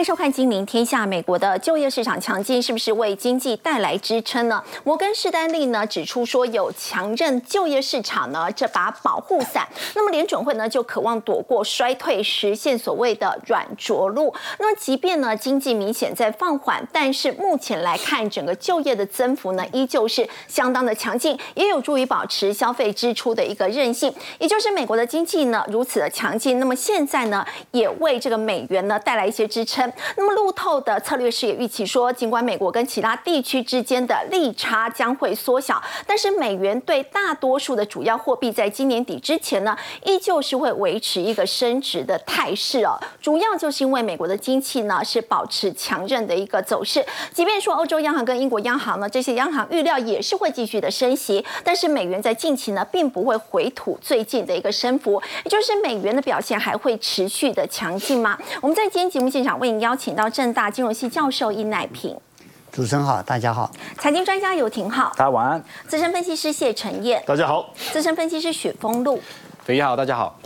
迎收看《金陵天下》。美国的就业市场强劲，是不是为经济带来支撑呢？摩根士丹利呢指出说，有强韧就业市场呢这把保护伞，那么联准会呢就渴望躲过衰退，实现所谓的软着陆。那么即便呢经济明显在放缓，但是目前来看，整个就业的增幅呢依旧是相当的强劲，也有助于保持消费支出的一个韧性。也就是美国的经济呢如此的强劲，那么现在呢也为这个美元呢带来一些支撑。那么路透的策略师也预期说，尽管美国跟其他地区之间的利差将会缩小，但是美元对大多数的主要货币在今年底之前呢，依旧是会维持一个升值的态势哦。主要就是因为美国的经济呢是保持强韧的一个走势，即便说欧洲央行跟英国央行呢这些央行预料也是会继续的升息，但是美元在近期呢并不会回吐最近的一个升幅，也就是美元的表现还会持续的强劲吗？我们在今天节目现场为您邀请到正大金融系教授殷乃平，主持人好，大家好；财经专家游廷浩，大家晚安；资深分析师谢晨燕，大家好；资深分析师许峰路，肥一好，大家好。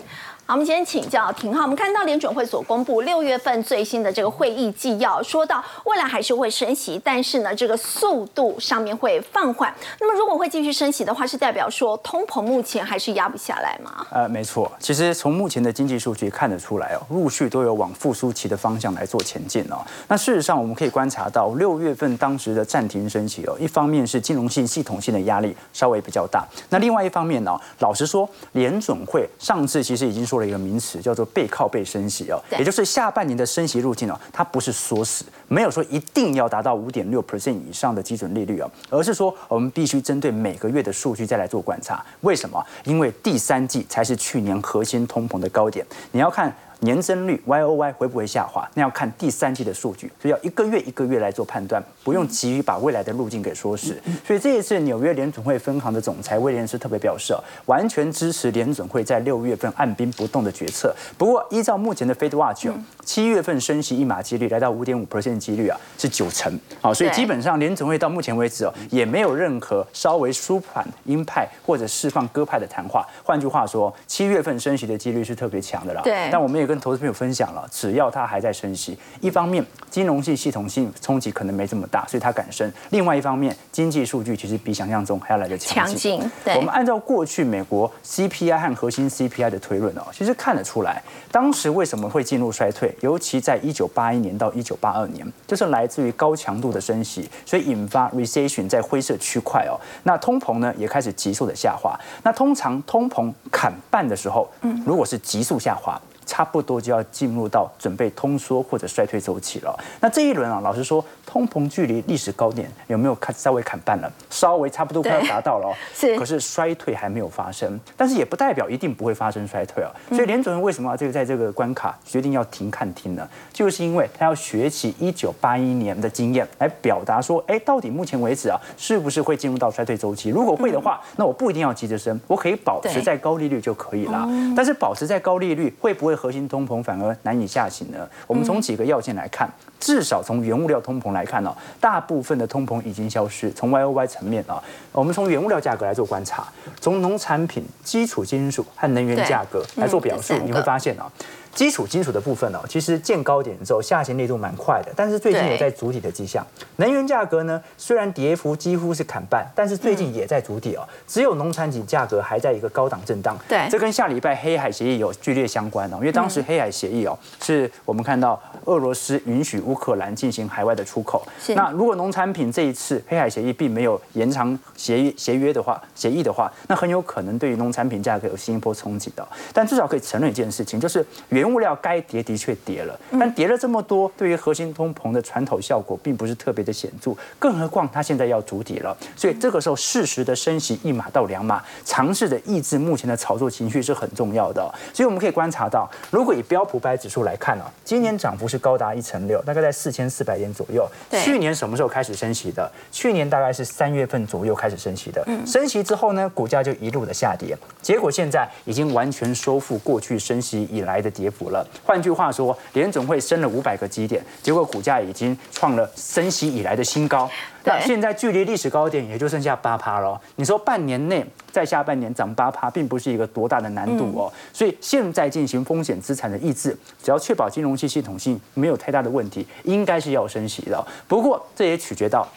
好，我们先请教廷浩。我们看到联准会所公布六月份最新的这个会议纪要，说到未来还是会升息，但是呢，这个速度上面会放缓。那么如果会继续升息的话，是代表说通膨目前还是压不下来吗？呃，没错。其实从目前的经济数据看得出来哦，陆续都有往复苏期的方向来做前进哦。那事实上我们可以观察到，六月份当时的暂停升息哦，一方面是金融性系统性的压力稍微比较大，那另外一方面呢，老实说，联准会上次其实已经说。说了一个名词叫做背靠背升息哦，也就是下半年的升息路径哦，它不是缩死，没有说一定要达到五点六 percent 以上的基准利率哦，而是说我们必须针对每个月的数据再来做观察。为什么？因为第三季才是去年核心通膨的高点，你要看。年增率 Y O Y 会不会下滑？那要看第三季的数据，所以要一个月一个月来做判断，不用急于把未来的路径给说死。所以这一次纽约联总会分行的总裁威廉斯特别表示，完全支持联总会在六月份按兵不动的决策。不过依照目前的 Fed Watch，七月份升息一码几率来到五点五 percent 几率啊，是九成。好，所以基本上联总会到目前为止哦，也没有任何稍微舒缓鹰派或者释放鸽派的谈话。换句话说，七月份升息的几率是特别强的啦。对，但我们也跟跟投资朋友分享了，只要它还在升息，一方面金融系系统性冲击可能没这么大，所以它敢升；另外一方面，经济数据其实比想象中还要来得强劲。我们按照过去美国 CPI 和核心 CPI 的推论哦，其实看得出来，当时为什么会进入衰退，尤其在一九八一年到一九八二年，就是来自于高强度的升息，所以引发 recession 在灰色区块哦。那通膨呢也开始急速的下滑。那通常通膨砍半的时候，嗯，如果是急速下滑。差不多就要进入到准备通缩或者衰退周期了。那这一轮啊，老实说，通膨距离历史高点有没有看稍微砍半了？稍微差不多快要达到了。是。可是衰退还没有发生，但是也不代表一定不会发生衰退啊。所以联准会为什么这个在这个关卡决定要停看听呢？就是因为他要学习一九八一年的经验，来表达说，哎，到底目前为止啊，是不是会进入到衰退周期？如果会的话，那我不一定要急着升，我可以保持在高利率就可以了。但是保持在高利率会不会？核心通膨反而难以下行呢？我们从几个要件来看，至少从原物料通膨来看呢，大部分的通膨已经消失。从 Y O Y 层面啊，我们从原物料价格来做观察，从农产品、基础金属和能源价格来做表述，你会发现啊。基础金属的部分哦，其实见高点之后下行力度蛮快的，但是最近也在主体的迹象。能源价格呢，虽然跌幅几乎是砍半，但是最近也在主体哦。只有农产品价格还在一个高档震荡。对，这跟下礼拜黑海协议有剧烈相关哦，因为当时黑海协议哦，是我们看到俄罗斯允许乌克兰进行海外的出口。那如果农产品这一次黑海协议并没有延长协议协约的话，协议的话，那很有可能对于农产品价格有新一波冲击的。但至少可以承认一件事情，就是原原物料该跌的确跌了，但跌了这么多，对于核心通膨的传统效果并不是特别的显著。更何况它现在要筑底了，所以这个时候适时的升息一码到两码，尝试的抑制目前的炒作情绪是很重要的。所以我们可以观察到，如果以标普百指数来看呢，今年涨幅是高达一成六，大概在四千四百点左右。去年什么时候开始升息的？去年大概是三月份左右开始升息的。升息之后呢，股价就一路的下跌，结果现在已经完全收复过去升息以来的跌。幅了。换句话说，联总会升了五百个基点，结果股价已经创了升息以来的新高。那现在距离历史高点也就剩下八趴了。你说半年内在下半年涨八趴，并不是一个多大的难度哦。所以现在进行风险资产的抑制，只要确保金融系系统性没有太大的问题，应该是要升息的。不过这也取决到。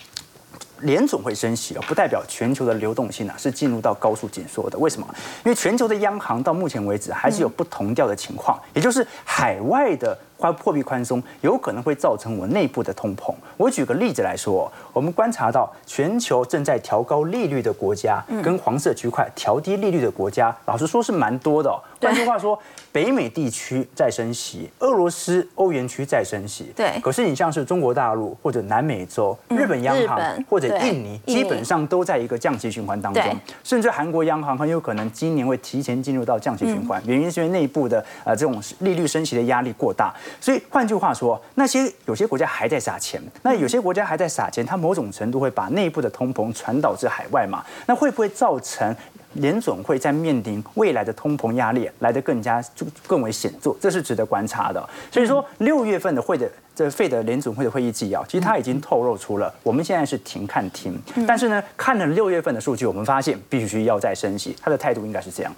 联总会升息啊，不代表全球的流动性啊是进入到高速紧缩的。为什么？因为全球的央行到目前为止还是有不同调的情况，也就是海外的。花货币宽松有可能会造成我内部的通膨。我举个例子来说，我们观察到全球正在调高利率的国家，跟黄色区块调低利率的国家，老实说是蛮多的。换句话说，北美地区在升息，俄罗斯、欧元区在升息。对。可是你像是中国大陆或者南美洲、日本央行或者印尼，基本上都在一个降息循环当中。甚至韩国央行很有可能今年会提前进入到降息循环，原因是因为内部的呃这种利率升息的压力过大。所以换句话说，那些有些国家还在撒钱，那有些国家还在撒钱，它某种程度会把内部的通膨传导至海外嘛？那会不会造成联总会在面临未来的通膨压力来得更加就更为显著？这是值得观察的。所以说，六月份的会的这费的联总会的会议纪要，其实它已经透露出了我们现在是停看停，但是呢，看了六月份的数据，我们发现必须要再升息，他的态度应该是这样。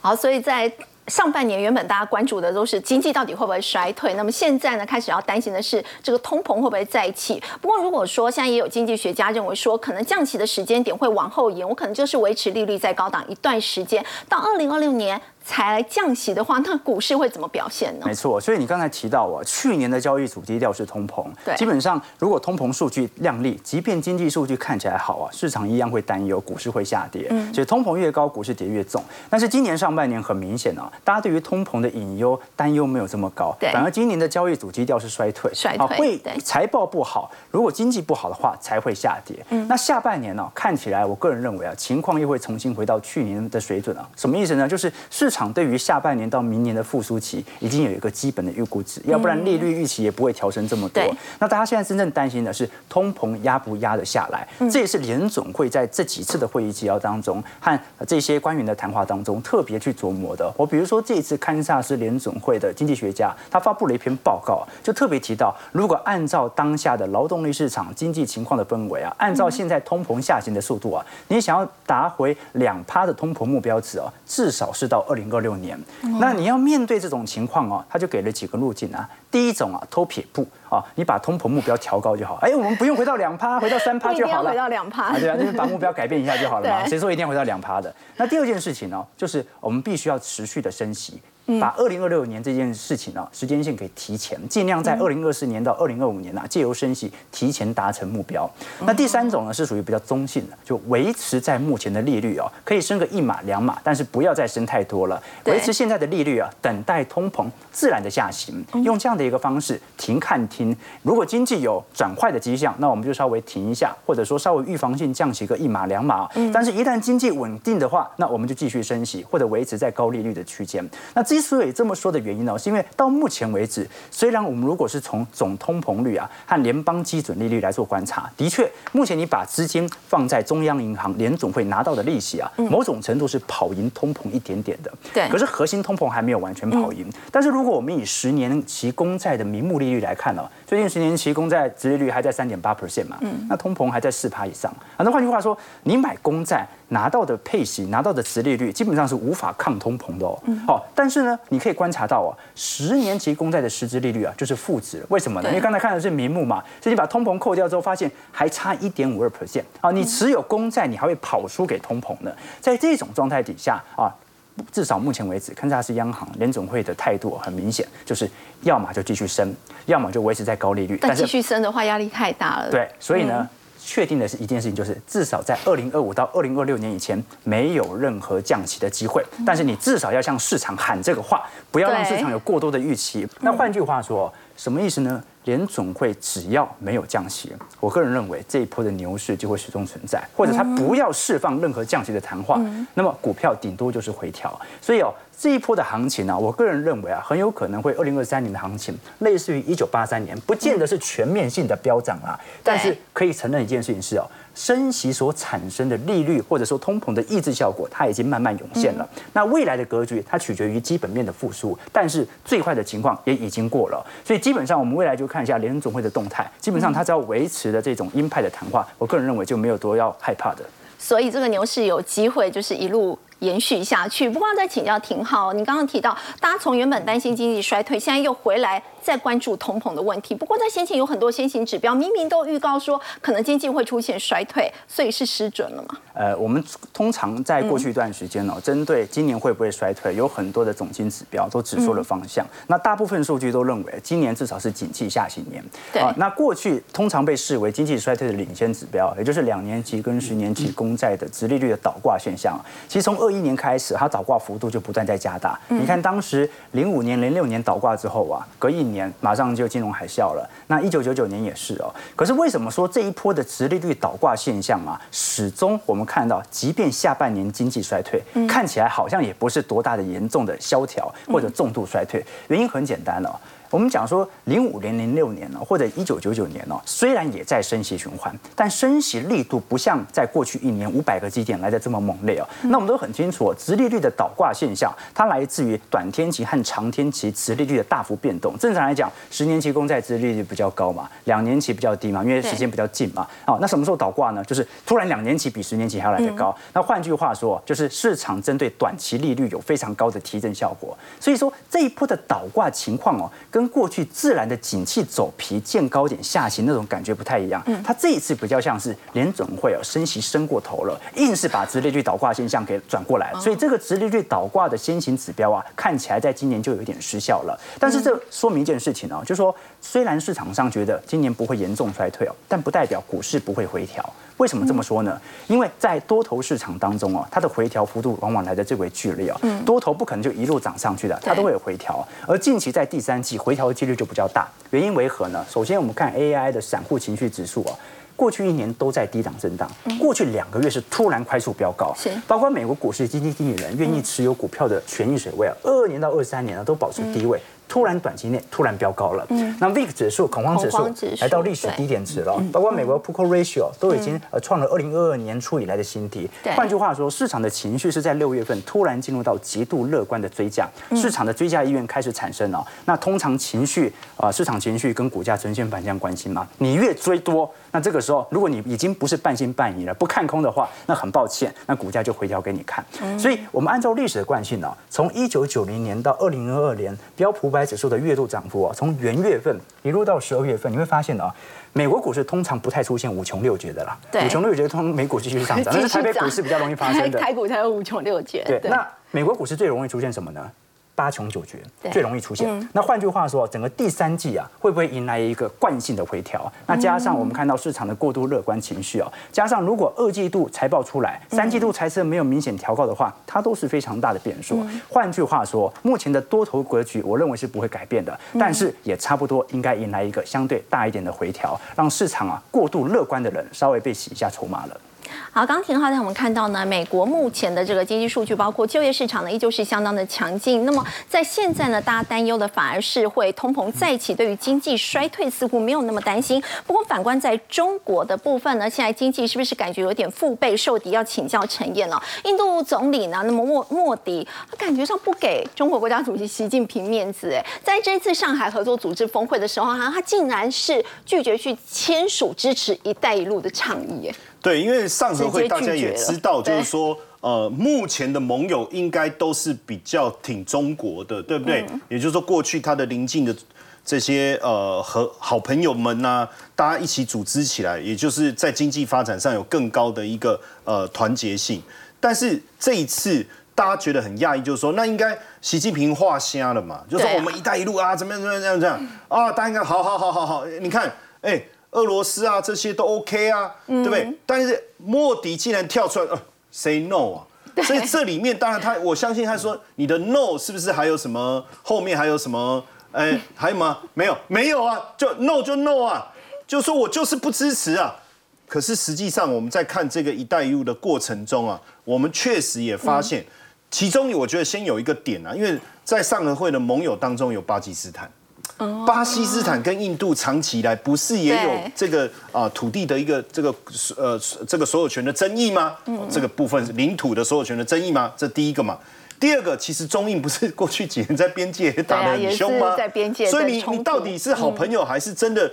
好，所以在。上半年原本大家关注的都是经济到底会不会衰退，那么现在呢，开始要担心的是这个通膨会不会再起。不过如果说现在也有经济学家认为说，可能降息的时间点会往后延，我可能就是维持利率在高档一段时间，到二零二六年。才来降息的话，那股市会怎么表现呢？没错，所以你刚才提到啊，去年的交易主基调是通膨，对，基本上如果通膨数据亮丽，即便经济数据看起来好啊，市场一样会担忧股市会下跌。嗯，所以通膨越高，股市跌越重。但是今年上半年很明显啊，大家对于通膨的隐忧担忧没有这么高，对，反而今年的交易主基调是衰退，衰退会财报不好，如果经济不好的话才会下跌。嗯，那下半年呢，看起来我个人认为啊，情况又会重新回到去年的水准啊。什么意思呢？就是市场对于下半年到明年的复苏期已经有一个基本的预估值，要不然利率预期也不会调升这么多。那大家现在真正担心的是通膨压不压得下来？这也是联总会在这几次的会议纪要当中和这些官员的谈话当中特别去琢磨的。我比如说这一次堪萨斯联总会的经济学家，他发布了一篇报告，就特别提到，如果按照当下的劳动力市场经济情况的氛围啊，按照现在通膨下行的速度啊，你想要达回两趴的通膨目标值啊，至少是到二零二六年。那你要面对这种情况哦，他就给了几个路径啊。第一种啊，偷撇步啊，你把通膨目标调高就好。哎，我们不用回到两趴，回到三趴就好了。回到两趴，对啊，就是把目标改变一下就好了嘛。谁说一定要回到两趴的？那第二件事情呢，就是我们必须要持续的升息。把二零二六年这件事情呢，时间线可以提前，尽量在二零二四年到二零二五年啊，借由升息提前达成目标。那第三种呢，是属于比较中性的，就维持在目前的利率哦，可以升个一码两码，但是不要再升太多了，维持现在的利率啊，等待通膨自然的下行，用这样的一个方式停看听。如果经济有转坏的迹象，那我们就稍微停一下，或者说稍微预防性降息个一码两码。但是，一旦经济稳定的话，那我们就继续升息，或者维持在高利率的区间。那这之所以这么说的原因呢，是因为到目前为止，虽然我们如果是从总通膨率啊和联邦基准利率来做观察，的确，目前你把资金放在中央银行联总会拿到的利息啊，某种程度是跑赢通膨一点点的。对。可是核心通膨还没有完全跑赢。但是如果我们以十年期公债的名目利率来看呢，最近十年期公债殖利率还在三点八 percent 嘛，嗯，那通膨还在四趴以上。啊，那换句话说，你买公债。拿到的配息，拿到的殖利率基本上是无法抗通膨的哦。好，但是呢，你可以观察到啊，十年期公债的实质利率啊，就是负值。为什么呢？因为刚才看的是名目嘛，所以你把通膨扣掉之后，发现还差一点五二 percent 啊。你持有公债，你还会跑输给通膨呢。在这种状态底下啊，至少目前为止，堪萨斯央行联总会的态度很明显，就是要么就继续升，要么就维持在高利率。但继续升的话，压力太大了。对，所以呢。确定的是一件事情，就是至少在二零二五到二零二六年以前没有任何降息的机会。但是你至少要向市场喊这个话，不要让市场有过多的预期。那换句话说，什么意思呢？联总会只要没有降息，我个人认为这一波的牛市就会始终存在，或者它不要释放任何降息的谈话，那么股票顶多就是回调。所以哦。这一波的行情呢，我个人认为啊，很有可能会二零二三年的行情，类似于一九八三年，不见得是全面性的飙涨啊，但是可以承认一件事情是哦，升息所产生的利率或者说通膨的抑制效果，它已经慢慢涌现了。那未来的格局，它取决于基本面的复苏，但是最坏的情况也已经过了，所以基本上我们未来就看一下联总会的动态，基本上它只要维持的这种鹰派的谈话，我个人认为就没有多要害怕的。所以这个牛市有机会就是一路。延续下去。不过再请教廷浩，你刚刚提到，大家从原本担心经济衰退，现在又回来再关注通膨的问题。不过在先前有很多先行指标，明明都预告说可能经济会出现衰退，所以是失准了吗？呃，我们通常在过去一段时间呢，针对今年会不会衰退，有很多的总经指标都指出了方向。那大部分数据都认为，今年至少是景气下行年。对。那过去通常被视为经济衰退的领先指标，也就是两年期跟十年期公债的直利率的倒挂现象。其实从二一年开始，它倒挂幅度就不断在加大。你看，当时零五年、零六年倒挂之后啊，隔一年马上就金融海啸了。那一九九九年也是哦。可是为什么说这一波的直利率倒挂现象啊，始终我们看到，即便下半年经济衰退，看起来好像也不是多大的严重的萧条或者重度衰退。原因很简单哦。我们讲说，零五年、零六年呢，或者一九九九年呢，虽然也在升息循环，但升息力度不像在过去一年五百个基点来的这么猛烈哦。那我们都很清楚，直利率的倒挂现象，它来自于短天期和长天期直利率的大幅变动。正常来讲，十年期公债直利率比较高嘛，两年期比较低嘛，因为时间比较近嘛。哦，那什么时候倒挂呢？就是突然两年期比十年期还要来得高。那换句话说，就是市场针对短期利率有非常高的提振效果。所以说这一波的倒挂情况哦。跟过去自然的景气走皮见高点下行那种感觉不太一样，它这一次比较像是联准会哦升息升过头了，硬是把直利率倒挂现象给转过来，所以这个直利率倒挂的先行指标啊，看起来在今年就有点失效了。但是这说明一件事情哦，就是说虽然市场上觉得今年不会严重衰退哦，但不代表股市不会回调。为什么这么说呢？因为在多头市场当中哦，它的回调幅度往往来的最为剧烈哦。多头不可能就一路涨上去的，它都会有回调。而近期在第三季回调的几率就比较大。原因为何呢？首先我们看 AI 的散户情绪指数哦，过去一年都在低档震荡，过去两个月是突然快速飙高。是，包括美国股市基金经理人愿意持有股票的权益水位啊，二二年到二三年呢都保持低位。突然短期内突然飙高了，那 VIX 指数恐慌指数来到历史低点值了，包括美国 p u c o Ratio 都已经呃创了二零二二年初以来的新低。换句话说，市场的情绪是在六月份突然进入到极度乐观的追价，市场的追价意愿开始产生了。那通常情绪啊，市场情绪跟股价呈现反向关系嘛，你越追多，那这个时候如果你已经不是半信半疑了，不看空的话，那很抱歉，那股价就回调给你看。所以我们按照历史的惯性呢，从一九九零年到二零二二年标普百指数的月度涨幅啊，从元月份一路到十二月份，你会发现啊，美国股市通常不太出现五穷六绝的啦。对五穷六绝通常美股继续上涨，但是台北股市比较容易发生的。台股才有五穷六绝。对，那美国股市最容易出现什么呢？八穷九绝最容易出现。那换句话说，整个第三季啊，会不会迎来一个惯性的回调？那加上我们看到市场的过度乐观情绪啊，加上如果二季度财报出来，三季度财测没有明显调高的话，它都是非常大的变数。换句话说，目前的多头格局，我认为是不会改变的，但是也差不多应该迎来一个相对大一点的回调，让市场啊过度乐观的人稍微被洗一下筹码了。好，刚廷浩在我们看到呢，美国目前的这个经济数据，包括就业市场呢，依旧是相当的强劲。那么在现在呢，大家担忧的反而是会通膨再起，对于经济衰退似乎没有那么担心。不过反观在中国的部分呢，现在经济是不是感觉有点腹背受敌？要请教陈燕了。印度总理呢，那么莫莫迪，他感觉上不给中国国家主席习近平面子。哎，在这次上海合作组织峰会的时候，哈，他竟然是拒绝去签署支持“一带一路”的倡议。哎。对，因为上合会大家也知道，就是说，呃，目前的盟友应该都是比较挺中国的，对不对？也就是说，过去他的邻近的这些呃和好朋友们呐，大家一起组织起来，也就是在经济发展上有更高的一个呃团结性。但是这一次大家觉得很讶异，就是说，那应该习近平画瞎了嘛？就是说我们“一带一路”啊，怎么样怎么样这样这样啊？大家应该好好好好好，你看，哎。俄罗斯啊，这些都 OK 啊，对不对？但是莫迪竟然跳出来，呃，say no 啊，所以这里面当然他，我相信他说你的 no 是不是还有什么后面还有什么？哎，还有吗？没有，没有啊，就 no 就 no 啊，就说我就是不支持啊。可是实际上我们在看这个“一带一路”的过程中啊，我们确实也发现，其中我觉得先有一个点啊，因为在上合会的盟友当中有巴基斯坦。巴基斯坦跟印度长期以来不是也有这个啊土地的一个这个呃这个所有权的争议吗？这个部分领土的所有权的争议吗？这第一个嘛。第二个，其实中印不是过去几年在边界打得很凶吗？在边界，所以你你到底是好朋友还是真的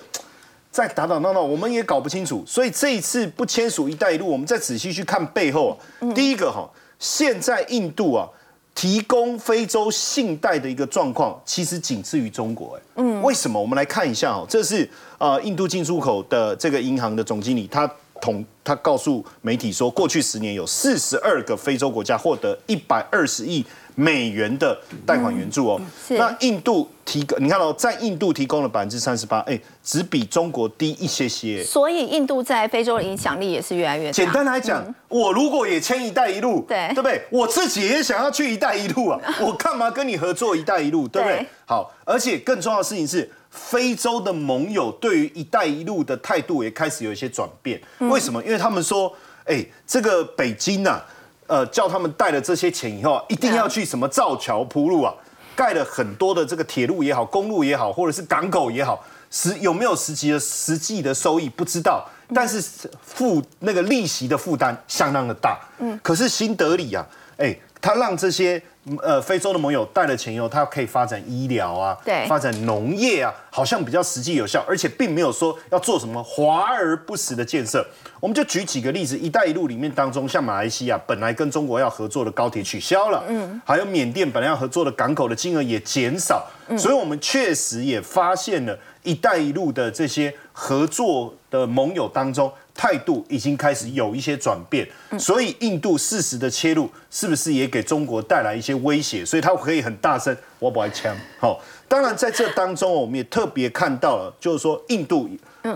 在打打闹闹？我们也搞不清楚。所以这一次不签署“一带一路”，我们再仔细去看背后。第一个哈，现在印度啊。提供非洲信贷的一个状况，其实仅次于中国。哎，嗯，为什么？我们来看一下哦，这是呃印度进出口的这个银行的总经理，他统他告诉媒体说，过去十年有四十二个非洲国家获得一百二十亿。美元的贷款援助哦，那印度提供，你看到在印度提供了百分之三十八，哎，只比中国低一些些。所以印度在非洲的影响力也是越来越大。简单来讲，我如果也签“一带一路”，对对不对？我自己也想要去“一带一路”啊，我干嘛跟你合作“一带一路”？对不对？好，而且更重要的事情是，非洲的盟友对于“一带一路”的态度也开始有一些转变。为什么？因为他们说，哎，这个北京呐。呃，叫他们带了这些钱以后，一定要去什么造桥铺路啊，盖了很多的这个铁路也好，公路也好，或者是港口也好，实有没有实际的实际的收益不知道，但是负那个利息的负担相当的大。嗯，可是新德里啊，哎，他让这些。呃，非洲的盟友带了钱以后，他可以发展医疗啊，对，发展农业啊，好像比较实际有效，而且并没有说要做什么华而不实的建设。我们就举几个例子，“一带一路”里面当中，像马来西亚本来跟中国要合作的高铁取消了，嗯，还有缅甸本来要合作的港口的金额也减少，所以我们确实也发现了“一带一路”的这些合作的盟友当中。态度已经开始有一些转变，所以印度适时的切入，是不是也给中国带来一些威胁？所以他可以很大声，我不爱枪。好，当然在这当中，我们也特别看到了，就是说印度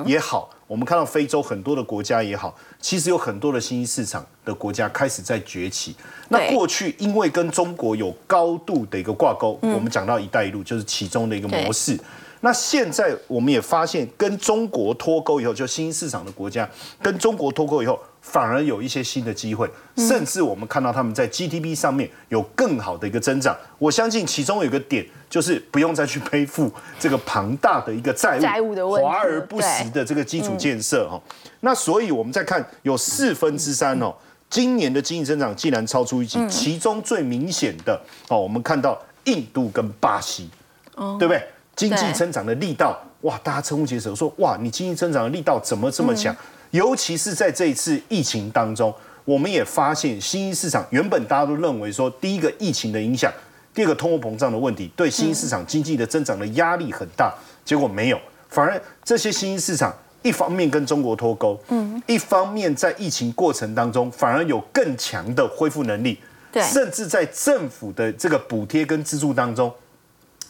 也好，我们看到非洲很多的国家也好，其实有很多的新兴市场的国家开始在崛起。那过去因为跟中国有高度的一个挂钩，我们讲到“一带一路”就是其中的一个模式。那现在我们也发现，跟中国脱钩以后，就新兴市场的国家跟中国脱钩以后，反而有一些新的机会，甚至我们看到他们在 GDP 上面有更好的一个增长。我相信其中有一个点，就是不用再去背负这个庞大的一个债务、债务的问题、华而不实的这个基础建设哈。那所以我们再看，有四分之三哦，今年的经济增长竟然超出预期，其中最明显的哦，我们看到印度跟巴西，对不对？经济增长的力道，哇！大家瞠目结舌，说哇，你经济增长的力道怎么这么强？尤其是在这一次疫情当中，我们也发现新兴市场原本大家都认为说，第一个疫情的影响，第二个通货膨胀的问题，对新兴市场经济的增长的压力很大。结果没有，反而这些新兴市场一方面跟中国脱钩，嗯，一方面在疫情过程当中反而有更强的恢复能力，对，甚至在政府的这个补贴跟资助当中。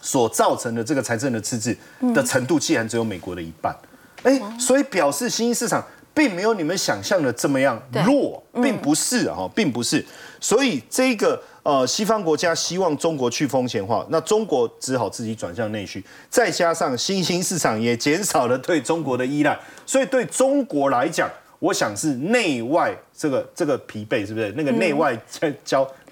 所造成的这个财政的赤字的程度，竟然只有美国的一半，哎，所以表示新兴市场并没有你们想象的这么样弱，并不是哈，并不是。所以这个呃，西方国家希望中国去风险化，那中国只好自己转向内需，再加上新兴市场也减少了对中国的依赖，所以对中国来讲，我想是内外这个这个疲惫，是不是？那个内外在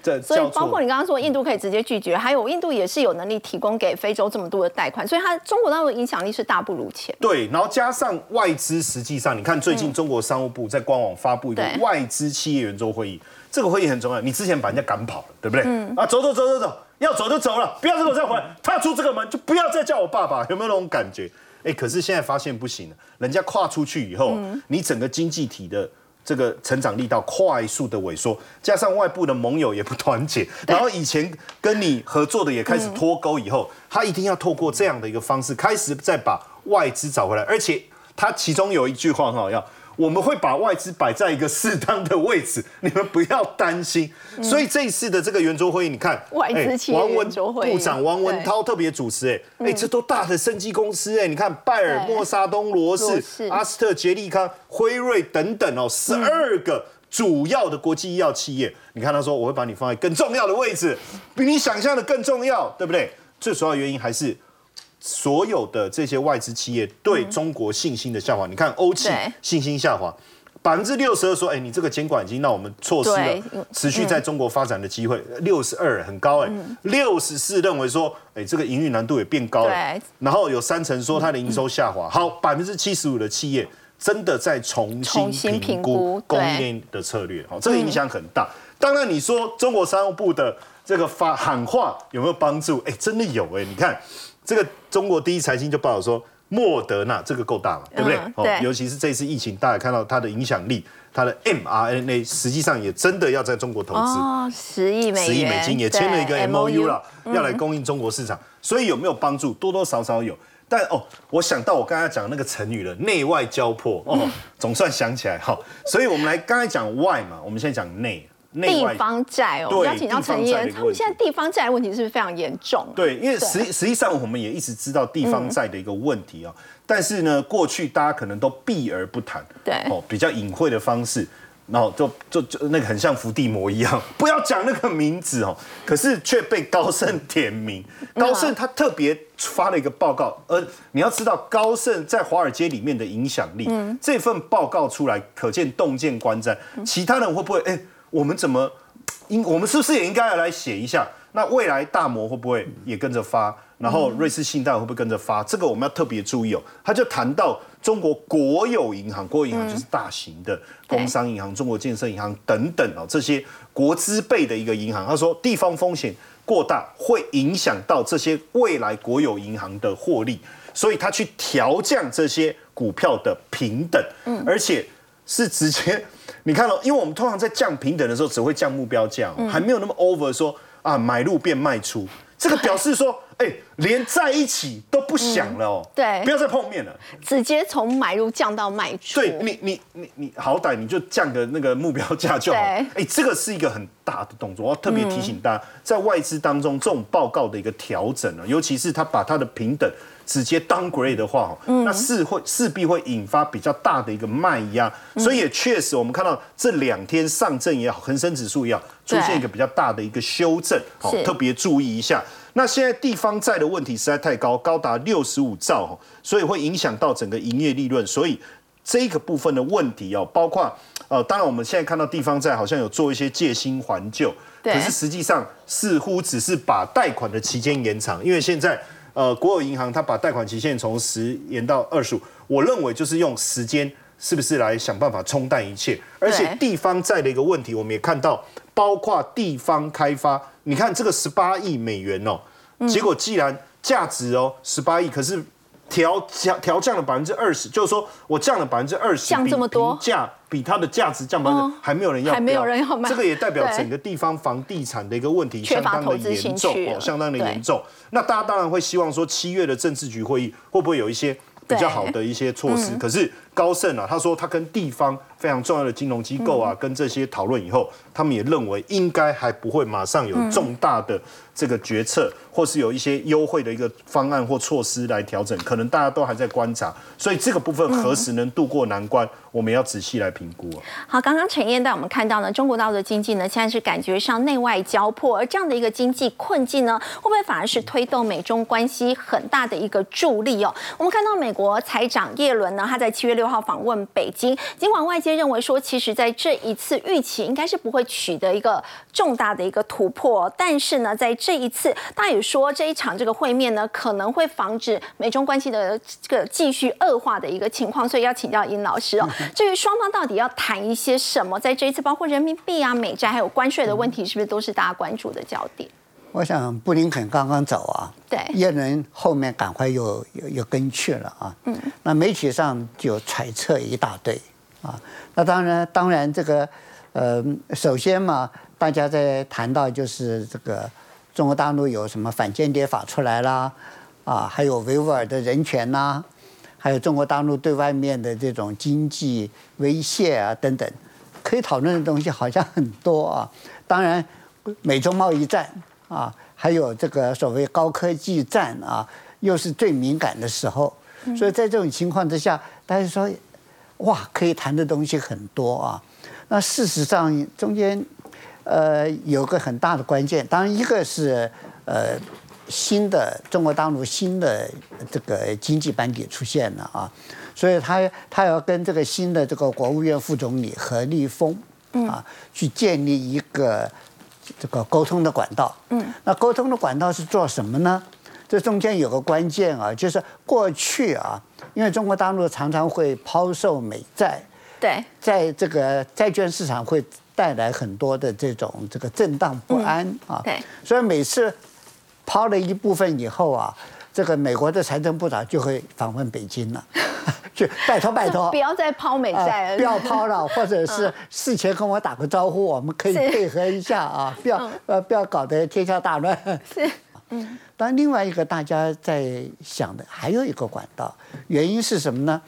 交。所以包括你刚刚说印度可以直接拒绝，还有印度也是有能力提供给非洲这么多的贷款，所以它中国那的影响力是大不如前。对，然后加上外资，实际上你看最近中国商务部在官网发布一个外资企业圆桌会议，这个会议很重要。你之前把人家赶跑了，对不对？嗯。啊，走走走走走，要走就走了，不要再我再回来，踏出这个门就不要再叫我爸爸，有没有那种感觉？哎，可是现在发现不行了，人家跨出去以后，你整个经济体的。这个成长力道快速的萎缩，加上外部的盟友也不团结，然后以前跟你合作的也开始脱钩，以后他一定要透过这样的一个方式，开始再把外资找回来，而且他其中有一句话很好要。我们会把外资摆在一个适当的位置，你们不要担心。所以这一次的这个圆桌会议，你看，外资企业圆桌会部长王文涛特别主持，哎，哎，这都大的生技公司，哎，你看拜耳、默沙东、罗氏、阿斯特、杰利康、辉瑞等等哦，十二个主要的国际医药企业，你看他说我会把你放在更重要的位置，比你想象的更重要，对不对？最主要原因还是。所有的这些外资企业对中国信心的下滑，你看欧企信心下滑，百分之六十二说，哎，你这个监管已经让我们错失了持续在中国发展的机会。六十二很高哎，六十四认为说，哎，这个营运难度也变高了。然后有三成说它的营收下滑。好，百分之七十五的企业真的在重新评估供应链的策略。好，这个影响很大。当然你说中国商务部的这个发喊话有没有帮助？哎，真的有哎，你看这个中国第一财经就报道说。莫德纳这个够大嘛，对不对？哦，尤其是这次疫情，大家看到它的影响力，它的 mRNA 实际上也真的要在中国投资，哦，十亿美十亿美金也签了一个 MOU 了，要来供应中国市场。所以有没有帮助？多多少少有。但哦，我想到我刚才讲那个成语了，内外交迫哦，总算想起来哈。所以我们来刚才讲外嘛，我们现在讲内。地方债哦，我要请教陈燕，他们现在地方债问题是不是非常严重？对，因为实实际上我们也一直知道地方债的一个问题哦，但是呢，过去大家可能都避而不谈，对。哦，比较隐晦的方式，然后就就就那个很像伏地魔一样，不要讲那个名字哦，可是却被高盛点名，高盛他特别发了一个报告，而你要知道高盛在华尔街里面的影响力，这份报告出来，可见洞见观瞻，其他人会不会哎？我们怎么应？我们是不是也应该要来写一下？那未来大摩会不会也跟着发？然后瑞士信贷会不会跟着发？这个我们要特别注意哦。他就谈到中国国有银行，国有银行就是大型的工商银行、中国建设银行等等哦，这些国资备的一个银行。他说地方风险过大会影响到这些未来国有银行的获利，所以他去调降这些股票的平等，而且是直接。你看哦，因为我们通常在降平等的时候，只会降目标价，还没有那么 over 说啊买入变卖出，这个表示说，哎，连在一起都不想了哦，对，不要再碰面了，直接从买入降到卖出。对你，你，你，你好歹你就降个那个目标价就好。哎，这个是一个很大的动作，我要特别提醒大家，在外资当中，这种报告的一个调整呢，尤其是他把他的平等。直接 downgrade 的话，那势会势必会引发比较大的一个卖压，所以也确实我们看到这两天上证也好，恒生指数也好，出现一个比较大的一个修正，好特别注意一下。那现在地方债的问题实在太高，高达六十五兆，所以会影响到整个营业利润，所以这个部分的问题哦，包括呃，当然我们现在看到地方债好像有做一些借新还旧，可是实际上似乎只是把贷款的期间延长，因为现在。呃，国有银行它把贷款期限从十延到二十五，我认为就是用时间是不是来想办法冲淡一切？而且地方债的一个问题，我们也看到，包括地方开发，你看这个十八亿美元哦，结果既然价值哦十八亿，可是。调降调降了百分之二十，就是说我降了百分之二十，降这么多，价比它的价值降百分之，还没有人要，还没有人要买，这个也代表整个地方房地产的一个问题相当的严重哦，相当的严重。那大家当然会希望说，七月的政治局会议会不会有一些比较好的一些措施？可是高盛啊，他说他跟地方非常重要的金融机构啊，跟这些讨论以后，他们也认为应该还不会马上有重大的。这个决策，或是有一些优惠的一个方案或措施来调整，可能大家都还在观察，所以这个部分何时能渡过难关，我们要仔细来评估。好，刚刚陈燕带我们看到呢，中国大陆的经济呢，现在是感觉上内外交迫，而这样的一个经济困境呢，会不会反而是推动美中关系很大的一个助力哦？我们看到美国财长耶伦呢，他在七月六号访问北京，尽管外界认为说，其实在这一次预期应该是不会取得一个重大的一个突破，但是呢，在这一次，大家也说这一场这个会面呢，可能会防止美中关系的这个继续恶化的一个情况，所以要请教殷老师哦。至于双方到底要谈一些什么，在这一次包括人民币啊、美债还有关税的问题，是不是都是大家关注的焦点？我想布林肯刚刚走啊，对，耶伦后面赶快又又又跟去了啊。嗯，那媒体上就揣测一大堆啊。那当然，当然这个呃，首先嘛，大家在谈到就是这个。中国大陆有什么反间谍法出来啦？啊，还有维吾尔的人权呐，还有中国大陆对外面的这种经济威胁啊等等，可以讨论的东西好像很多啊。当然，美中贸易战啊，还有这个所谓高科技战啊，又是最敏感的时候。所以在这种情况之下，大家说，哇，可以谈的东西很多啊。那事实上中间。呃，有个很大的关键，当然一个是呃，新的中国大陆新的这个经济班底出现了啊，所以他他要跟这个新的这个国务院副总理何立峰啊，去建立一个这个沟通的管道。嗯，那沟通的管道是做什么呢？这中间有个关键啊，就是过去啊，因为中国大陆常常会抛售美债，对，在这个债券市场会带来很多的这种这个震荡不安啊，对，所以每次抛了一部分以后啊，这个美国的财政部长就会访问北京了，就拜托拜托，不要再抛美债了，不要抛了，或者是 事前跟我打个招呼，我们可以配合一下啊，不要呃不要搞得天下大乱。是，嗯。但另外一个大家在想的还有一个管道，原因是什么呢？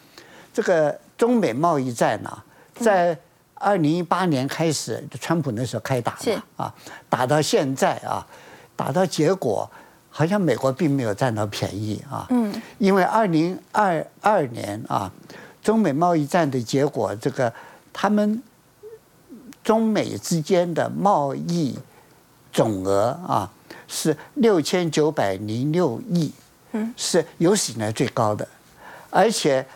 这个中美贸易战呢，在二零一八年开始，川普那时候开打嘛，啊，打到现在啊，打到结果好像美国并没有占到便宜啊，嗯，因为二零二二年啊，中美贸易战的结果，这个他们中美之间的贸易总额啊。是六千九百零六亿，嗯，是有史以来最高的，而且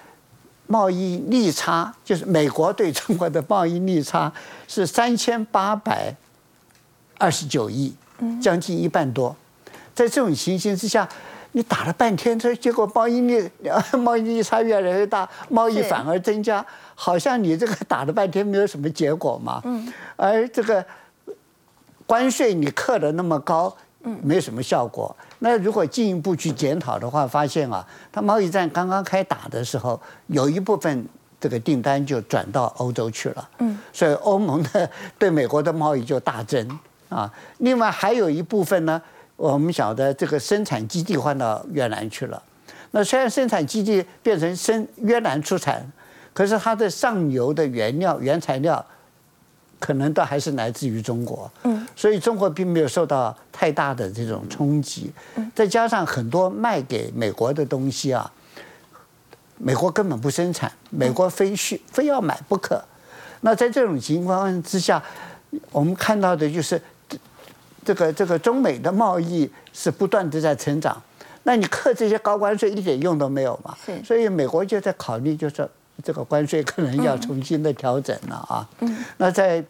贸易逆差就是美国对中国的贸易逆差是三千八百二十九亿，将近一半多。在这种情形之下，你打了半天，这结果贸易逆贸易逆差越来越大，贸易反而增加，好像你这个打了半天没有什么结果嘛。嗯，而这个关税你刻的那么高。没有什么效果。那如果进一步去检讨的话，发现啊，它贸易战刚刚开打的时候，有一部分这个订单就转到欧洲去了。嗯，所以欧盟的对美国的贸易就大增啊。另外还有一部分呢，我们晓得这个生产基地换到越南去了。那虽然生产基地变成生越南出产，可是它的上游的原料原材料。可能都还是来自于中国，嗯，所以中国并没有受到太大的这种冲击，再加上很多卖给美国的东西啊，美国根本不生产，美国非需非要买不可。那在这种情况之下，我们看到的就是这个这个中美的贸易是不断的在成长。那你克这些高关税一点用都没有嘛？所以美国就在考虑，就是这个关税可能要重新的调整了啊。嗯，那在。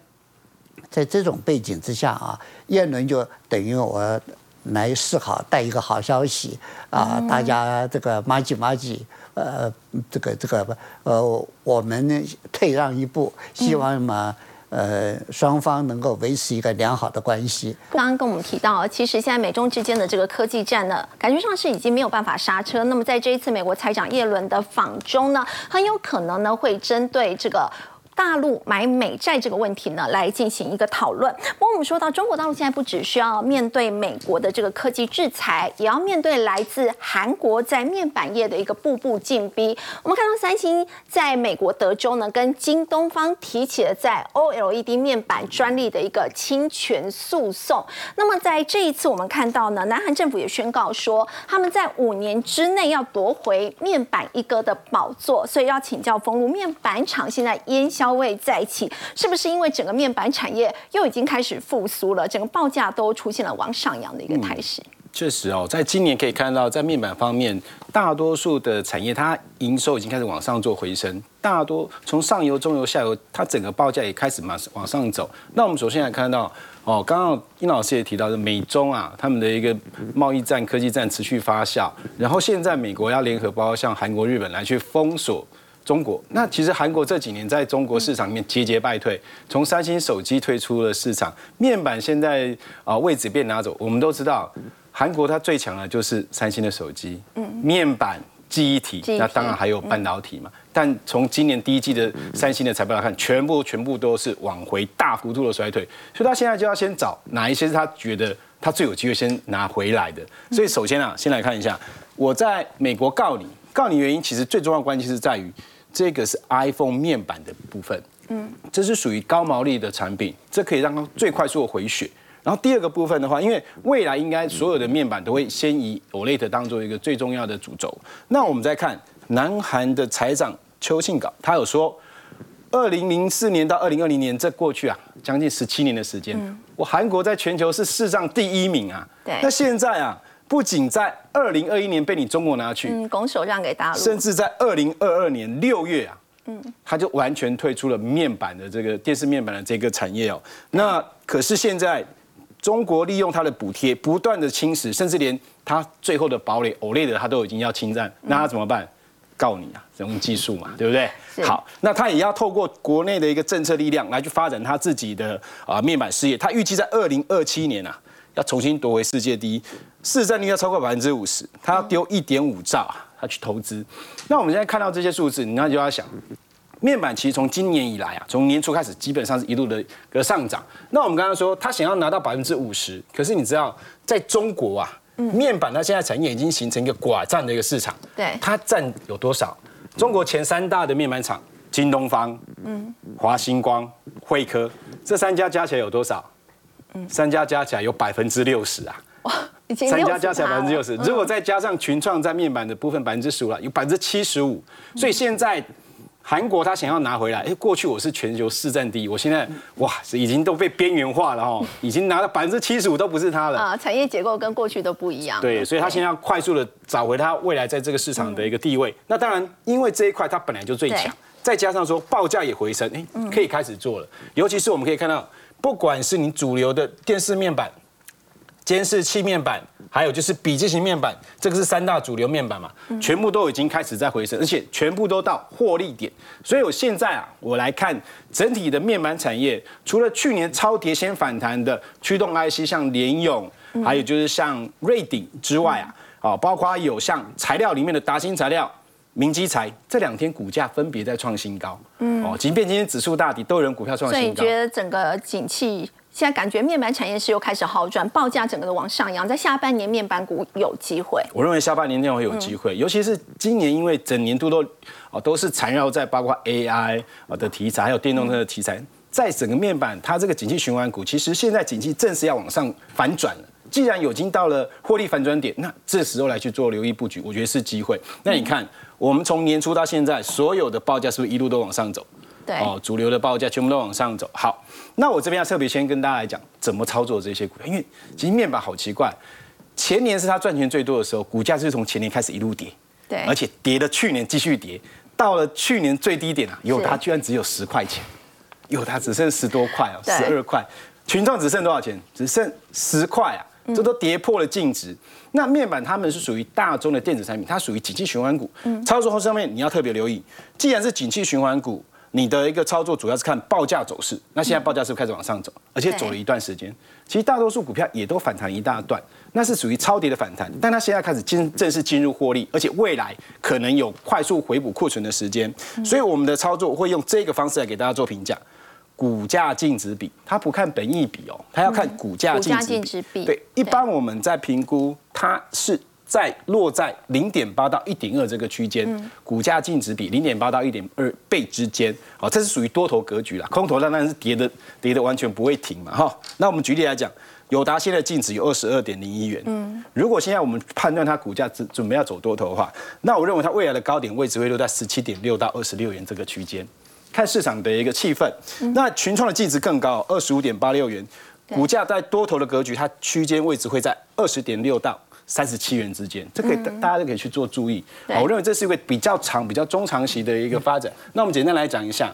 在这种背景之下啊，耶伦就等于我来示好，带一个好消息啊，大家这个麻吉麻吉，呃，这个这个呃，我们退让一步，希望嘛，呃，双方能够维持一个良好的关系。刚刚跟我们提到，其实现在美中之间的这个科技战呢，感觉上是已经没有办法刹车。那么在这一次美国财长耶伦的访中呢，很有可能呢会针对这个。大陆买美债这个问题呢，来进行一个讨论。不过我们说到中国大陆现在不只需要面对美国的这个科技制裁，也要面对来自韩国在面板业的一个步步进逼。我们看到三星在美国德州呢，跟京东方提起了在 OLED 面板专利的一个侵权诉讼。那么在这一次，我们看到呢，南韩政府也宣告说，他们在五年之内要夺回面板一哥的宝座。所以要请教封路面板厂现在烟消。消位再起，是不是因为整个面板产业又已经开始复苏了？整个报价都出现了往上扬的一个态势。确实哦，在今年可以看到，在面板方面，大多数的产业它营收已经开始往上做回升。大多从上游、中游、下游，它整个报价也开始往往上走。那我们首先来看到哦，刚刚殷老师也提到的美中啊，他们的一个贸易战、科技战持续发酵。然后现在美国要联合，包括像韩国、日本来去封锁。中国那其实韩国这几年在中国市场里面节节败退，从三星手机退出了市场，面板现在啊位置被拿走。我们都知道，韩国它最强的就是三星的手机，嗯，面板、记忆体，那当然还有半导体嘛。但从今年第一季的三星的财报来看，全部全部都是往回大幅度的衰退，所以他现在就要先找哪一些是他觉得他最有机会先拿回来的。所以首先啊，先来看一下，我在美国告你，告你原因其实最重要的关键是在于。这个是 iPhone 面板的部分，嗯，这是属于高毛利的产品，这可以让它最快速的回血。然后第二个部分的话，因为未来应该所有的面板都会先以 OLED 当做一个最重要的主轴。那我们再看南韩的财长邱庆稿，他有说，二零零四年到二零二零年这过去啊，将近十七年的时间，我韩国在全球是世上第一名啊。对。那现在啊，不仅在二零二一年被你中国拿去，嗯，拱手让给大陆，甚至在二零二二年六月啊，嗯，他就完全退出了面板的这个电视面板的这个产业哦。那可是现在中国利用它的补贴，不断的侵蚀，甚至连它最后的堡垒 OLED 的它都已经要侵占，那他怎么办？告你啊，用技术嘛，对不对？好，那他也要透过国内的一个政策力量来去发展他自己的啊面板事业。他预计在二零二七年啊，要重新夺回世界第一，市占率要超过百分之五十，他要丢一点五兆啊，他去投资。那我们现在看到这些数字，你那就要想，面板其实从今年以来啊，从年初开始基本上是一路的个上涨。那我们刚刚说他想要拿到百分之五十，可是你知道在中国啊。面板它现在产业已经形成一个寡占的一个市场，对，它占有多少？中国前三大的面板厂，京东方、嗯，华星光、惠科，这三家加起来有多少？嗯，三家加起来有百分之六十啊！哇，三家加起来百分之六十，如果再加上群创在面板的部分百分之十五了，有百分之七十五，所以现在。韩国他想要拿回来，哎，过去我是全球市占第一，我现在哇，已经都被边缘化了哈，已经拿了百分之七十五都不是他了啊，产业结构跟过去都不一样。对，所以他现在要快速的找回他未来在这个市场的一个地位。那当然，因为这一块它本来就最强，再加上说报价也回升，哎，可以开始做了。尤其是我们可以看到，不管是你主流的电视面板。监视器面板，还有就是笔记型面板，这个是三大主流面板嘛，全部都已经开始在回升，而且全部都到获利点。所以我现在啊，我来看整体的面板产业，除了去年超跌先反弹的驱动 IC，像联咏，还有就是像瑞鼎之外啊，啊，包括有像材料里面的达新材料、明基材，这两天股价分别在创新高。嗯，哦，即便今天指数大跌，都有人股票创新高。所以你觉得整个景气？现在感觉面板产业是又开始好转，报价整个都往上扬，在下半年面板股有机会。我认为下半年定会有机会，尤其是今年，因为整年度都啊都是缠绕在包括 AI 啊的题材，还有电动车的题材，在整个面板它这个景气循环股，其实现在景气正是要往上反转了。既然已经到了获利反转点，那这时候来去做留意布局，我觉得是机会。那你看，我们从年初到现在，所有的报价是不是一路都往上走？对哦，主流的报价全部都往上走。好，那我这边要特别先跟大家来讲怎么操作这些股票，因为其实面板好奇怪，前年是它赚钱最多的时候，股价是从前年开始一路跌，对，而且跌的去年继续跌，到了去年最低点啊，友达居然只有十块钱，有它只剩十多块哦，十二块，群创只剩多少钱？只剩十块啊，这都跌破了净值。那面板他们是属于大宗的电子产品，它属于景气循环股，操作后上面你要特别留意，既然是景气循环股。你的一个操作主要是看报价走势，那现在报价是不是开始往上走，而且走了一段时间。其实大多数股票也都反弹一大段，那是属于超跌的反弹，但它现在开始进正式进入获利，而且未来可能有快速回补库存的时间。所以我们的操作会用这个方式来给大家做评价：股价净值比，它不看本益比哦，它要看股价净值比。对，一般我们在评估它是。在落在零点八到一点二这个区间，股价净值比零点八到一点二倍之间，好，这是属于多头格局啦。空头当然是跌的，跌的完全不会停嘛，哈。那我们举例来讲，友达现在净值有二十二点零一元，嗯，如果现在我们判断它股价准准备要走多头的话，那我认为它未来的高点位置会落在十七点六到二十六元这个区间，看市场的一个气氛。那群创的净值更高，二十五点八六元，股价在多头的格局，它区间位置会在二十点六到。三十七元之间，这可以大家都可以去做注意。我认为这是一个比较长、比较中长期的一个发展。那我们简单来讲一下，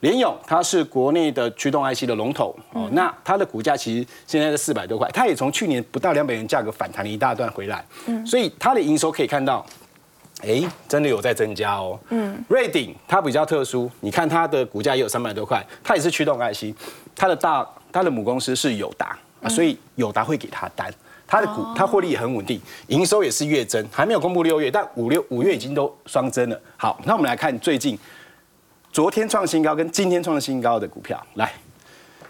联咏它是国内的驱动 IC 的龙头哦。那它的股价其实现在是四百多块，它也从去年不到两百元价格反弹了一大段回来。嗯，所以它的营收可以看到，哎，真的有在增加哦。嗯，瑞鼎它比较特殊，你看它的股价也有三百多块，它也是驱动 IC，它的大它的母公司是友达啊，所以友达会给它单。它的股，它获利也很稳定，营收也是月增，还没有公布六月，但五六五月已经都双增了。好，那我们来看最近昨天创新高跟今天创新高的股票，来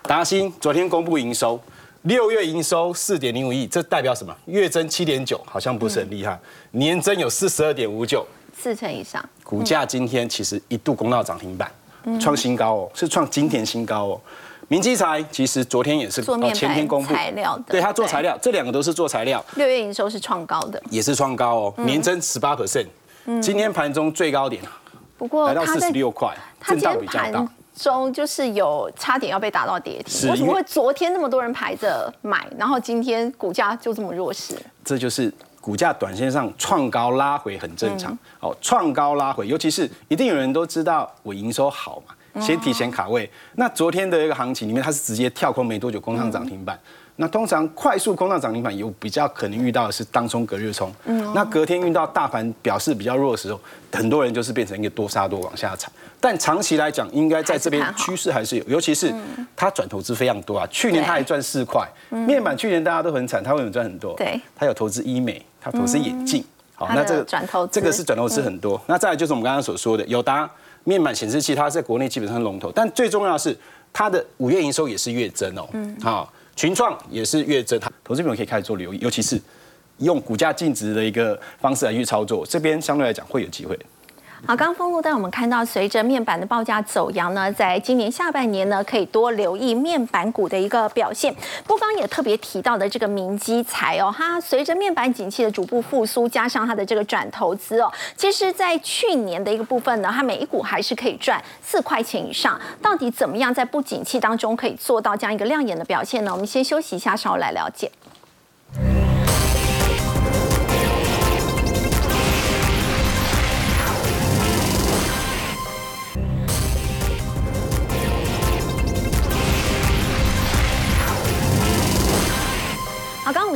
达新昨天公布营收，六月营收四点零五亿，这代表什么？月增七点九，好像不是很厉害，年增有四十二点五九，四成以上。股价今天其实一度攻到涨停板，创新高哦，是创今天新高哦。明基材其实昨天也是做前天公布材料的，对他做材料，这两个都是做材料。六月营收是创高的，也是创高哦，年增十八 percent。今天盘中最高点不过来到四十六块，震荡比较大。中就是有差点要被打到跌停，为什么会昨天那么多人排着买，然后今天股价就这么弱势？这就是股价短线上创高拉回很正常。哦，创高拉回，尤其是一定有人都知道我营收好嘛，先提前卡位。那昨天的一个行情里面，它是直接跳空没多久攻上涨停板。那通常快速攻上涨停板，有比较可能遇到的是当冲隔日冲。嗯，那隔天遇到大盘表示比较弱的时候，很多人就是变成一个多杀多往下踩。但长期来讲，应该在这边趋势还是有，尤其是它转投资非常多啊。去年它还赚四块，面板去年大家都很惨，它为什么赚很多？对，它有投资医美，它投资眼镜。好，那这个转投这个是转投资很多。那再来就是我们刚刚所说的友达面板显示器，它在国内基本上龙头，但最重要的是它的五月营收也是月增哦。嗯，好。群创也是月增，它投资朋友可以开始做留意，尤其是用股价净值的一个方式来去操作，这边相对来讲会有机会。好，刚刚封路带我们看到，随着面板的报价走阳呢，在今年下半年呢，可以多留意面板股的一个表现。不刚也特别提到的这个明基材哦，它随着面板景气的逐步复苏，加上它的这个转投资哦，其实在去年的一个部分呢，它每一股还是可以赚四块钱以上。到底怎么样在不景气当中可以做到这样一个亮眼的表现呢？我们先休息一下，稍后来了解。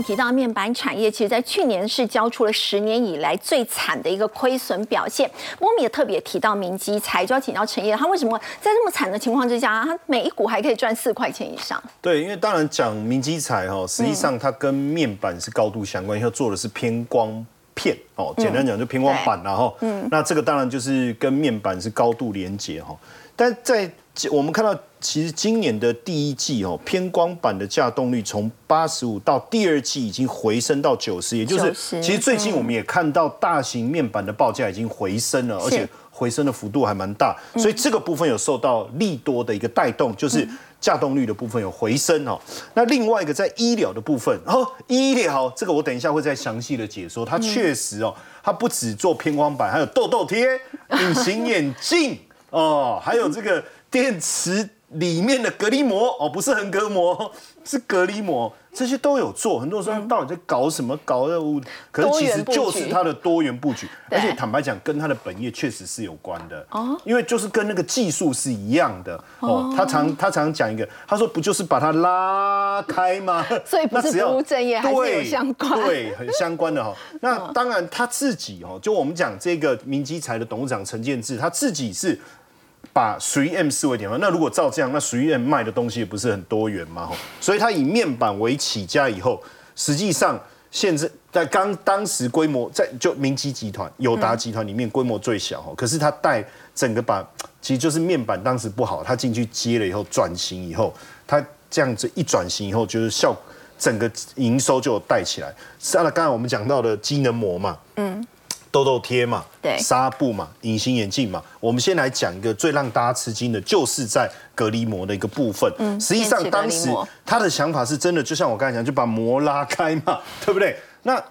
提到面板产业，其实在去年是交出了十年以来最惨的一个亏损表现。莫米也特别提到明基材，就要请教陈业，他为什么在这么惨的情况之下，他每一股还可以赚四块钱以上？对，因为当然讲明基材哈，实际上它跟面板是高度相关，因为做的是偏光片哦，简单讲就偏光板然后，嗯，那这个当然就是跟面板是高度连接哈，但在我们看到。其实今年的第一季哦，偏光板的价动率从八十五到第二季已经回升到九十，也就是其实最近我们也看到大型面板的报价已经回升了，而且回升的幅度还蛮大，所以这个部分有受到利多的一个带动，就是价动率的部分有回升哦。那另外一个在医疗的部分，哦，医疗这个我等一下会再详细的解说，它确实哦，它不止做偏光板，还有痘痘贴、隐形眼镜哦，还有这个电池。里面的隔离膜哦，不是横隔膜，是隔离膜，这些都有做。很多人说到底在搞什么？搞的物，可是其实就是它的多元布局。而且坦白讲，跟它的本业确实是有关的哦。因为就是跟那个技术是一样的哦。他常他常讲一个，他说不就是把它拉开吗？所以不是不务正业，还是有相关，对，很相关的哈。那 当然他自己哦，就我们讲这个明基材的董事长陈建志，他自己是。把十一 M 视为典范，那如果照这样，那十一 M 卖的东西也不是很多元嘛？吼，所以它以面板为起家以后，实际上现在在刚当时规模在就明基集团、友达集团里面规模最小哈，可是它带整个把其实就是面板当时不好，它进去接了以后转型以后，它这样子一转型以后，就是效整个营收就带起来。像刚才我们讲到的机能膜嘛，嗯。痘痘贴嘛，对，纱布嘛，隐形眼镜嘛。我们先来讲一个最让大家吃惊的，就是在隔离膜的一个部分。嗯，实际上当时他的想法是真的，就像我刚才讲，就把膜拉开嘛，对不对？那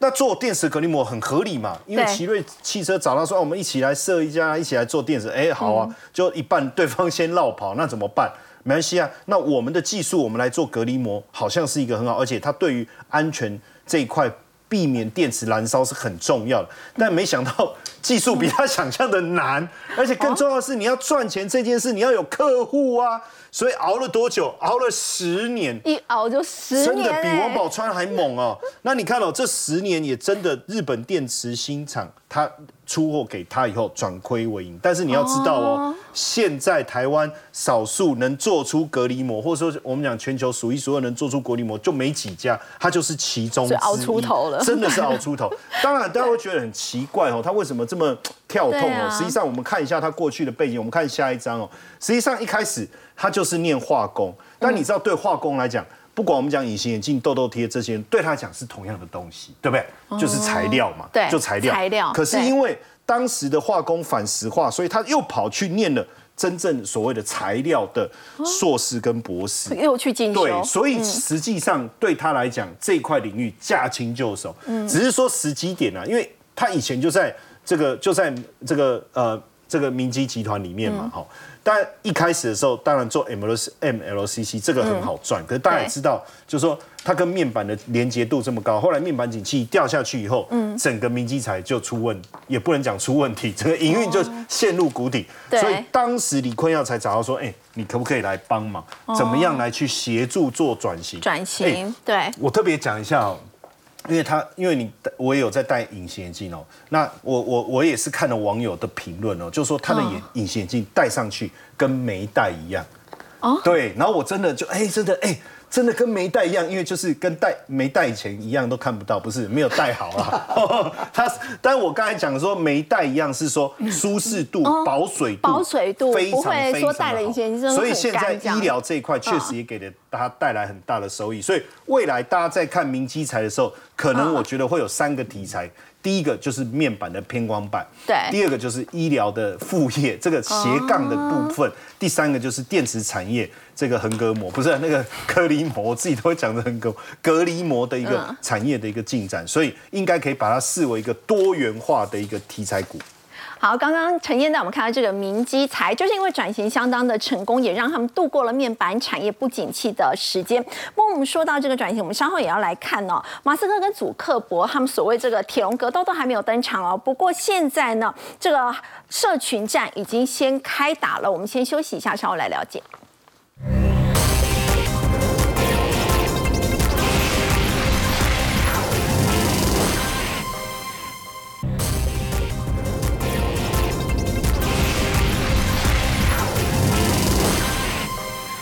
那做电池隔离膜很合理嘛，因为奇瑞汽车找到说，我们一起来设一家，一起来做电池。哎，好啊，就一半对方先绕跑，那怎么办？没关系啊，那我们的技术我们来做隔离膜，好像是一个很好，而且它对于安全这一块。避免电池燃烧是很重要的，但没想到技术比他想象的难，而且更重要的是，你要赚钱这件事，你要有客户啊。所以熬了多久？熬了十年，一熬就十年，真的比王宝钏还猛哦。那你看哦，这十年也真的，日本电池新厂它出货给他以后转亏为盈。但是你要知道哦，现在台湾少数能做出隔离膜，或者说我们讲全球数一数二能做出隔离膜就没几家，它就是其中之一。熬出头了，真的是熬出头。当然大家会觉得很奇怪哦，他为什么这么跳痛哦？实际上我们看一下他过去的背景，我们看下一张哦。实际上一开始。他就是念化工，但你知道，对化工来讲，不管我们讲隐形眼镜、痘痘贴这些，对他讲是同样的东西，对不对？就是材料嘛，对，就材料。材料。可是因为当时的化工反石化，所以他又跑去念了真正所谓的材料的硕士跟博士，又去进修。对，所以实际上对他来讲，这一块领域驾轻就熟。嗯。只是说时机点啊，因为他以前就在这个就在这个呃。这个明基集团里面嘛，哈。但一开始的时候，当然做 M L M L C C 这个很好赚，可是大家也知道，就是说它跟面板的连接度这么高，后来面板景气掉下去以后，嗯，整个明基材就出问，也不能讲出问题，整个营运就陷入谷底。所以当时李坤耀才找到说，哎，你可不可以来帮忙？怎么样来去协助做转型？转型，对。我特别讲一下。因为他，因为你我也有在戴隐形眼镜哦。那我我我也是看了网友的评论哦，就说他的眼隐形眼镜戴上去跟没戴一样。哦。对，然后我真的就哎，真的哎。真的跟没戴一样，因为就是跟戴没戴以前一样，都看不到，不是没有戴好啊。它，但我刚才讲说没戴一样，是说舒适度、保水度、保水度非常非常好。所以现在医疗这一块确实也给了它带来很大的收益。所以未来大家在看明基材的时候，可能我觉得会有三个题材。第一个就是面板的偏光板，对；第二个就是医疗的副业，这个斜杠的部分；第三个就是电池产业，这个横隔膜不是那个隔离膜，我自己都会讲的横隔隔离膜的一个产业的一个进展，所以应该可以把它视为一个多元化的一个题材股。好，刚刚陈燕带我们看到这个明基材，就是因为转型相当的成功，也让他们度过了面板产业不景气的时间。不过我们说到这个转型，我们稍后也要来看哦。马斯克跟祖克伯他们所谓这个铁笼格斗都还没有登场哦。不过现在呢，这个社群战已经先开打了。我们先休息一下，稍后来了解。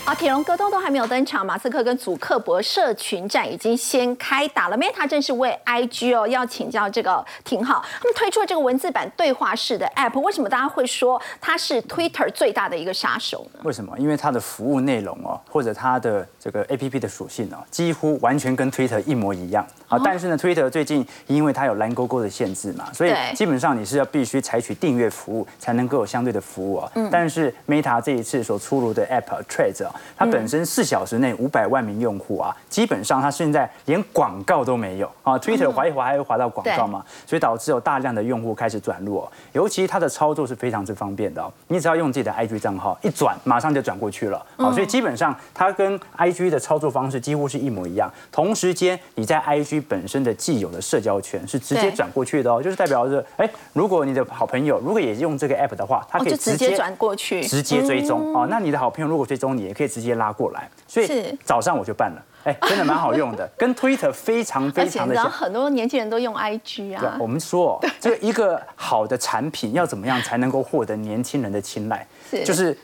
好，铁笼格斗都还没有登场，马斯克跟祖克伯社群战已经先开打了。Meta 正是为 IG 哦，要请教这个廷浩，他们推出了这个文字版对话式的 App，为什么大家会说它是 Twitter 最大的一个杀手呢？为什么？因为它的服务内容哦，或者它的这个 APP 的属性哦，几乎完全跟 Twitter 一模一样。啊，但是呢，Twitter 最近因为它有蓝勾勾的限制嘛，所以基本上你是要必须采取订阅服务才能够有相对的服务啊。嗯。但是 Meta 这一次所出炉的 App Trade 啊。它本身四小时内五百万名用户啊，基本上它现在连广告都没有啊。Twitter 滑一滑还会滑到广告嘛，所以导致有大量的用户开始转入哦。尤其它的操作是非常之方便的，你只要用自己的 IG 账号一转，马上就转过去了。好，所以基本上它跟 IG 的操作方式几乎是一模一样。同时间你在 IG 本身的既有的社交圈是直接转过去的哦，就是代表着，哎，如果你的好朋友如果也用这个 App 的话，它可以直接转过去，直接追踪哦。那你的好朋友如果追踪你，也可以。直接拉过来，所以早上我就办了，哎，真的蛮好用的，跟 Twitter 非常非常的像。很多年轻人都用 IG 啊。我们说，这个一个好的产品要怎么样才能够获得年轻人的青睐？就是。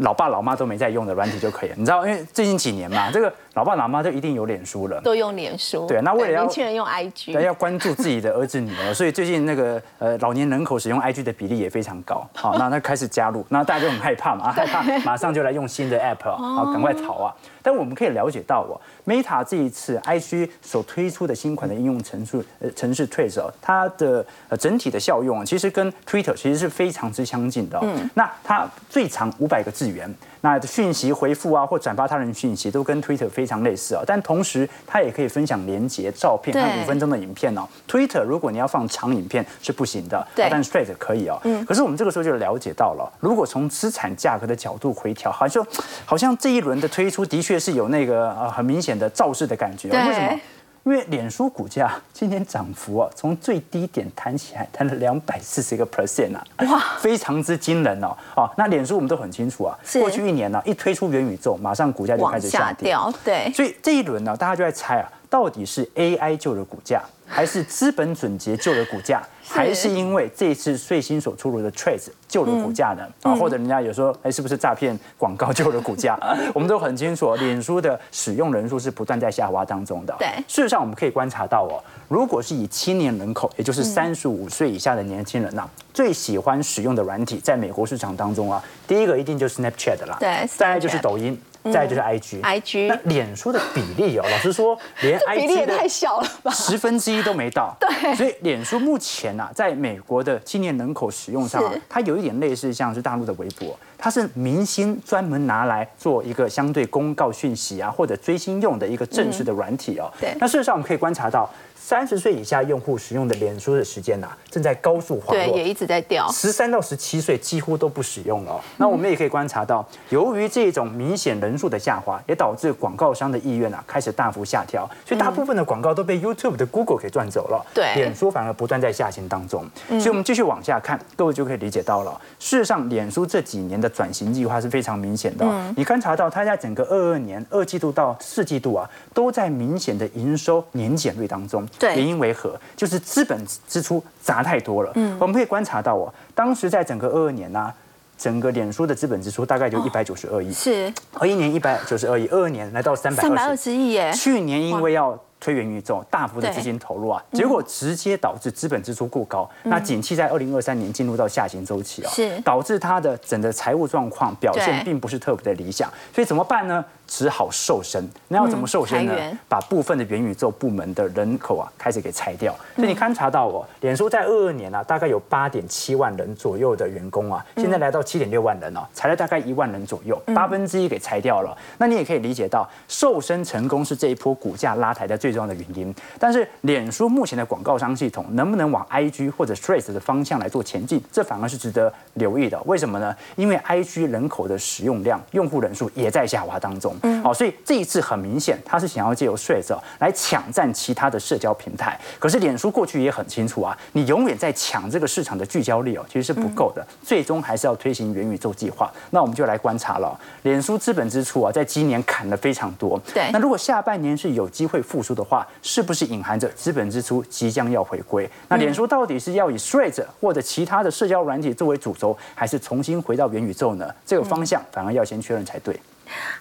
老爸老妈都没在用的软体就可以了，你知道，因为最近几年嘛，这个老爸老妈都一定有脸书了，都用脸书。对，那为了要年轻人用 IG，对，要关注自己的儿子女儿，所以最近那个呃老年人口使用 IG 的比例也非常高。好，那他开始加入，那大家就很害怕嘛，害怕马上就来用新的 App，好，赶快逃啊！但我们可以了解到哦，Meta 这一次 IG 所推出的新款的应用程序呃程式哦，它的呃整体的效用啊，其实跟 Twitter 其实是非常之相近的。嗯，那它最长五百个字元。那讯息回复啊，或转发他人讯息，都跟 Twitter 非常类似啊。但同时，它也可以分享连接、照片和五分钟的影片哦。Twitter 如果你要放长影片是不行的，但 Straight 可以哦。嗯。可是我们这个时候就了解到了，如果从资产价格的角度回调，好像好像这一轮的推出的确是有那个呃很明显的造势的感觉。为什么？因为脸书股价今年涨幅啊，从最低点弹起来，弹了两百四十个 percent 啊，哇，非常之惊人哦。哦，那脸书我们都很清楚啊，过去一年呢，一推出元宇宙，马上股价就开始下跌，对。所以这一轮呢，大家就在猜啊，到底是 AI 救了股价，还是资本准结救了股价？还是因为这一次最新所出炉的 Trade 救了股价呢？啊，或者人家有说，哎，是不是诈骗广告救了股价？我们都很清楚，脸书的使用人数是不断在下滑当中的。对，事实上我们可以观察到哦，如果是以青年人口，也就是三十五岁以下的年轻人呐，最喜欢使用的软体，在美国市场当中啊，第一个一定就是 Snapchat 啦，对，再就是抖音。再就是 I G，I G，那脸书的比例哦，老实说，连 I G 也太小了吧，十分之一都没到。对，所以脸书目前啊，在美国的青年人口使用上，啊它有一点类似像是大陆的微博。它是明星专门拿来做一个相对公告讯息啊或者追星用的一个正式的软体哦。对。那事实上我们可以观察到。三十岁以下用户使用的脸书的时间呐，正在高速滑落，对，也一直在掉。十三到十七岁几乎都不使用了。那我们也可以观察到，由于这种明显人数的下滑，也导致广告商的意愿啊开始大幅下调，所以大部分的广告都被 YouTube 的 Google 给赚走了。对，脸书反而不断在下行当中。所以我们继续往下看，各位就可以理解到了。事实上，脸书这几年的转型计划是非常明显的。你观察到，它在整个二二年二季度到四季度啊，都在明显的营收年减率当中。对，原因为何？就是资本支出砸太多了。嗯，我们可以观察到哦，当时在整个二二年呢，整个脸书的资本支出大概就一百九十二亿。是，二一年一百九十二亿，二二年来到三百三百二十亿耶。去年因为要推元宇宙，大幅的资金投入啊，结果直接导致资本支出过高。那景气在二零二三年进入到下行周期啊，是导致它的整个财务状况表现并不是特别的理想。所以怎么办呢？只好瘦身，那要怎么瘦身呢？把部分的元宇宙部门的人口啊开始给裁掉。所以你勘察到哦，脸书在二二年啊，大概有八点七万人左右的员工啊，现在来到七点六万人哦，裁了大概一万人左右，八分之一给裁掉了。那你也可以理解到，瘦身成功是这一波股价拉抬的最重要的原因。但是脸书目前的广告商系统能不能往 IG 或者 Threads 的方向来做前进，这反而是值得留意的。为什么呢？因为 IG 人口的使用量、用户人数也在下滑当中。嗯，好，所以这一次很明显，他是想要借由 Threads 来抢占其他的社交平台。可是脸书过去也很清楚啊，你永远在抢这个市场的聚焦力哦，其实是不够的。最终还是要推行元宇宙计划。那我们就来观察了，脸书资本支出啊，在今年砍了非常多。对，那如果下半年是有机会复苏的话，是不是隐含着资本支出即将要回归？那脸书到底是要以 Threads 或者其他的社交软体作为主轴，还是重新回到元宇宙呢？这个方向反而要先确认才对。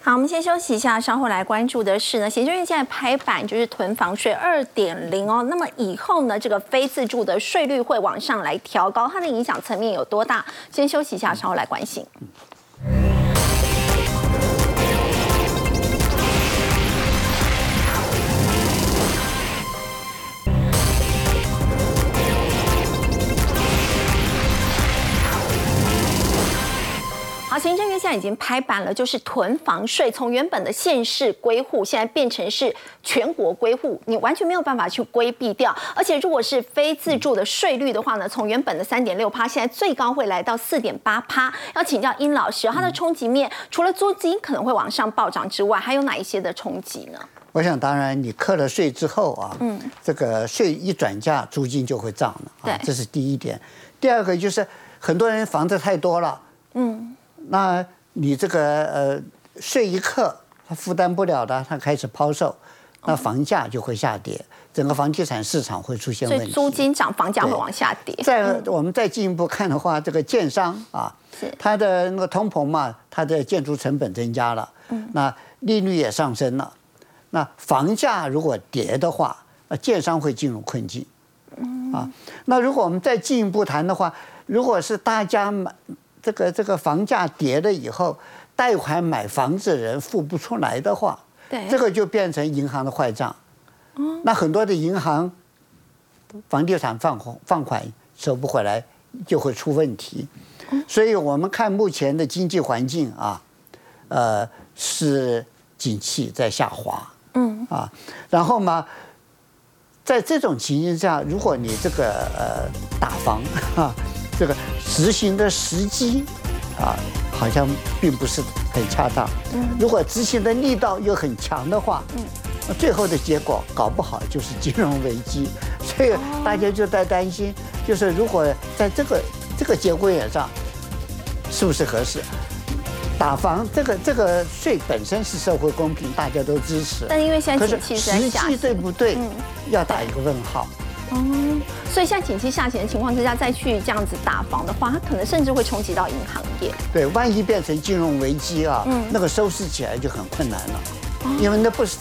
好，我们先休息一下，稍后来关注的是呢，协助院现在拍板就是囤房税二点零哦，那么以后呢，这个非自住的税率会往上来调高，它的影响层面有多大？先休息一下，稍后来关心。行政院现在已经拍板了，就是囤房税从原本的县市归户，现在变成是全国归户，你完全没有办法去规避掉。而且如果是非自住的税率的话呢，从原本的三点六趴，现在最高会来到四点八趴。要请教殷老师，它的冲击面除了租金可能会往上暴涨之外，还有哪一些的冲击呢？我想，当然你课了税之后啊，嗯，这个税一转嫁，租金就会涨了，对，这是第一点。第二个就是很多人房子太多了，嗯。那你这个呃税一克，他负担不了的，他开始抛售，那房价就会下跌，整个房地产市场会出现问题。租金涨，房价会往下跌。再我们再进一步看的话，这个建商啊，它的那个通膨嘛，它的建筑成本增加了，那利率也上升了，那房价如果跌的话，那建商会进入困境。啊，那如果我们再进一步谈的话，如果是大家买。这个这个房价跌了以后，贷款买房子的人付不出来的话，对，这个就变成银行的坏账。嗯，那很多的银行房地产放放款收不回来，就会出问题。所以我们看目前的经济环境啊，呃，是景气在下滑。嗯啊，然后嘛，在这种情形下，如果你这个呃打房哈。这个执行的时机啊，好像并不是很恰当。如果执行的力道又很强的话，嗯最后的结果搞不好就是金融危机。所以大家就在担心，就是如果在这个这个节骨眼上，是不是合适？打房这个这个税本身是社会公平，大家都支持。但因为现在实际对不对？要打一个问号。哦，所以现在景气下行的情况之下，再去这样子打房的话，它可能甚至会冲击到银行业。对，万一变成金融危机啊，那个收拾起来就很困难了，因为那不是。